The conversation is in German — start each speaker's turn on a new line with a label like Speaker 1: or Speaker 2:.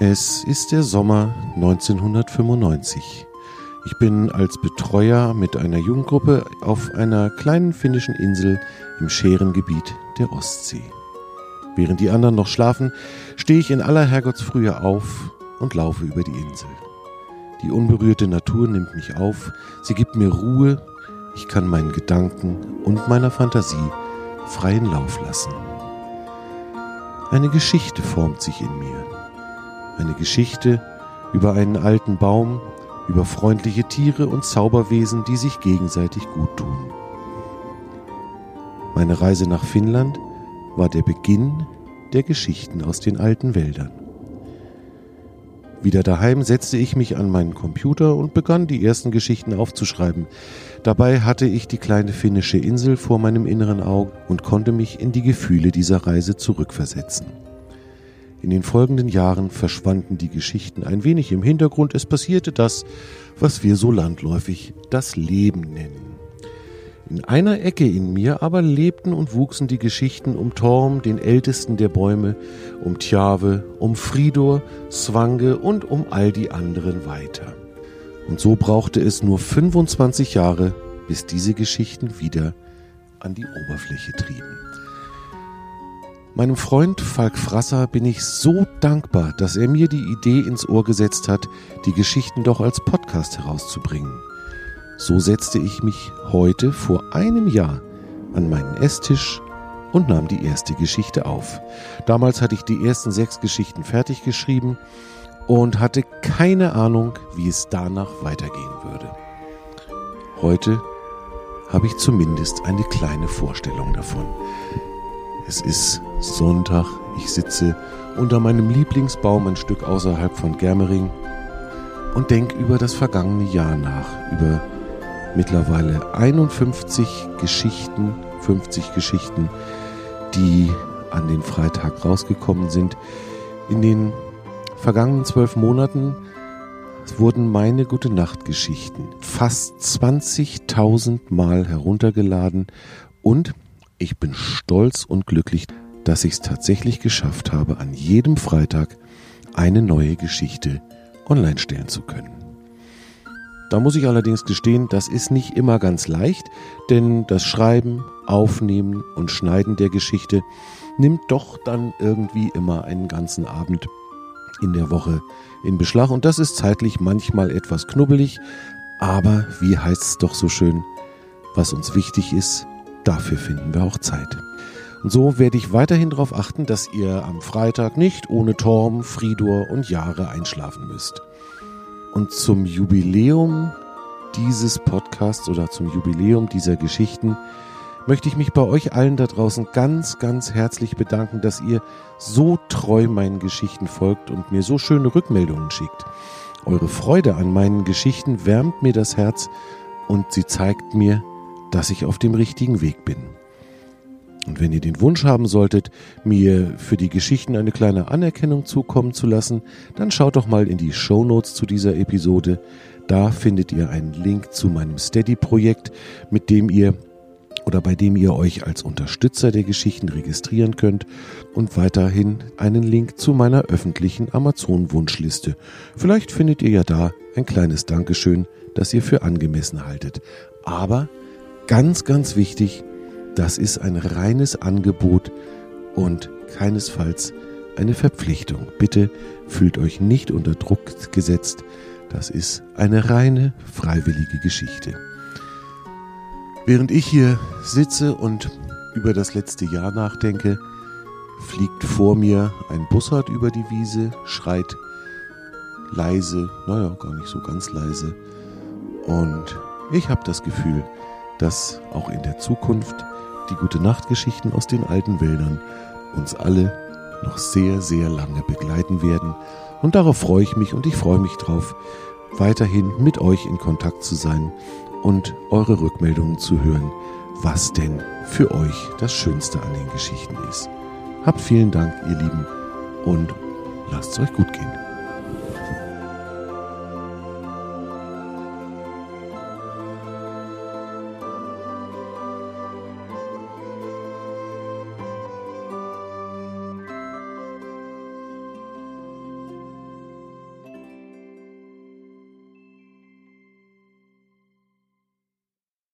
Speaker 1: Es ist der Sommer 1995. Ich bin als Betreuer mit einer Jugendgruppe auf einer kleinen finnischen Insel im Scherengebiet der Ostsee. Während die anderen noch schlafen, stehe ich in aller Herrgottsfrühe auf und laufe über die Insel. Die unberührte Natur nimmt mich auf, sie gibt mir Ruhe, ich kann meinen Gedanken und meiner Fantasie freien Lauf lassen. Eine Geschichte formt sich in mir. Eine Geschichte über einen alten Baum, über freundliche Tiere und Zauberwesen, die sich gegenseitig gut tun. Meine Reise nach Finnland war der Beginn der Geschichten aus den alten Wäldern. Wieder daheim setzte ich mich an meinen Computer und begann die ersten Geschichten aufzuschreiben. Dabei hatte ich die kleine finnische Insel vor meinem inneren Auge und konnte mich in die Gefühle dieser Reise zurückversetzen. In den folgenden Jahren verschwanden die Geschichten ein wenig im Hintergrund. Es passierte das, was wir so landläufig das Leben nennen. In einer Ecke in mir aber lebten und wuchsen die Geschichten um Torm, den ältesten der Bäume, um Tjave, um Fridor, Swange und um all die anderen weiter. Und so brauchte es nur 25 Jahre, bis diese Geschichten wieder an die Oberfläche trieben. Meinem Freund Falk Frasser bin ich so dankbar, dass er mir die Idee ins Ohr gesetzt hat, die Geschichten doch als Podcast herauszubringen. So setzte ich mich heute vor einem Jahr an meinen Esstisch und nahm die erste Geschichte auf. Damals hatte ich die ersten sechs Geschichten fertig geschrieben und hatte keine Ahnung, wie es danach weitergehen würde. Heute habe ich zumindest eine kleine Vorstellung davon. Es ist Sonntag, ich sitze unter meinem Lieblingsbaum ein Stück außerhalb von Germering und denke über das vergangene Jahr nach, über mittlerweile 51 Geschichten, 50 Geschichten, die an den Freitag rausgekommen sind. In den vergangenen zwölf Monaten wurden meine Gute Nacht Geschichten fast 20.000 Mal heruntergeladen und ich bin stolz und glücklich, dass ich es tatsächlich geschafft habe, an jedem Freitag eine neue Geschichte online stellen zu können. Da muss ich allerdings gestehen, das ist nicht immer ganz leicht, denn das Schreiben, Aufnehmen und Schneiden der Geschichte nimmt doch dann irgendwie immer einen ganzen Abend in der Woche in Beschlag und das ist zeitlich manchmal etwas knubbelig, aber wie heißt es doch so schön, was uns wichtig ist, dafür finden wir auch Zeit. Und so werde ich weiterhin darauf achten, dass ihr am Freitag nicht ohne Torm, Fridor und Jahre einschlafen müsst. Und zum Jubiläum dieses Podcasts oder zum Jubiläum dieser Geschichten möchte ich mich bei euch allen da draußen ganz, ganz herzlich bedanken, dass ihr so treu meinen Geschichten folgt und mir so schöne Rückmeldungen schickt. Eure Freude an meinen Geschichten wärmt mir das Herz und sie zeigt mir, dass ich auf dem richtigen Weg bin. Und wenn ihr den Wunsch haben solltet, mir für die Geschichten eine kleine Anerkennung zukommen zu lassen, dann schaut doch mal in die Show Notes zu dieser Episode. Da findet ihr einen Link zu meinem Steady-Projekt, mit dem ihr oder bei dem ihr euch als Unterstützer der Geschichten registrieren könnt und weiterhin einen Link zu meiner öffentlichen Amazon-Wunschliste. Vielleicht findet ihr ja da ein kleines Dankeschön, das ihr für angemessen haltet. Aber ganz, ganz wichtig, das ist ein reines Angebot und keinesfalls eine Verpflichtung. Bitte fühlt euch nicht unter Druck gesetzt. Das ist eine reine freiwillige Geschichte. Während ich hier sitze und über das letzte Jahr nachdenke, fliegt vor mir ein Bussard über die Wiese, schreit leise, naja, gar nicht so ganz leise. Und ich habe das Gefühl, dass auch in der Zukunft die gute Nachtgeschichten aus den alten Wäldern uns alle noch sehr, sehr lange begleiten werden. Und darauf freue ich mich und ich freue mich drauf, weiterhin mit euch in Kontakt zu sein und eure Rückmeldungen zu hören, was denn für euch das Schönste an den Geschichten ist. Habt vielen Dank, ihr Lieben, und lasst es euch gut gehen.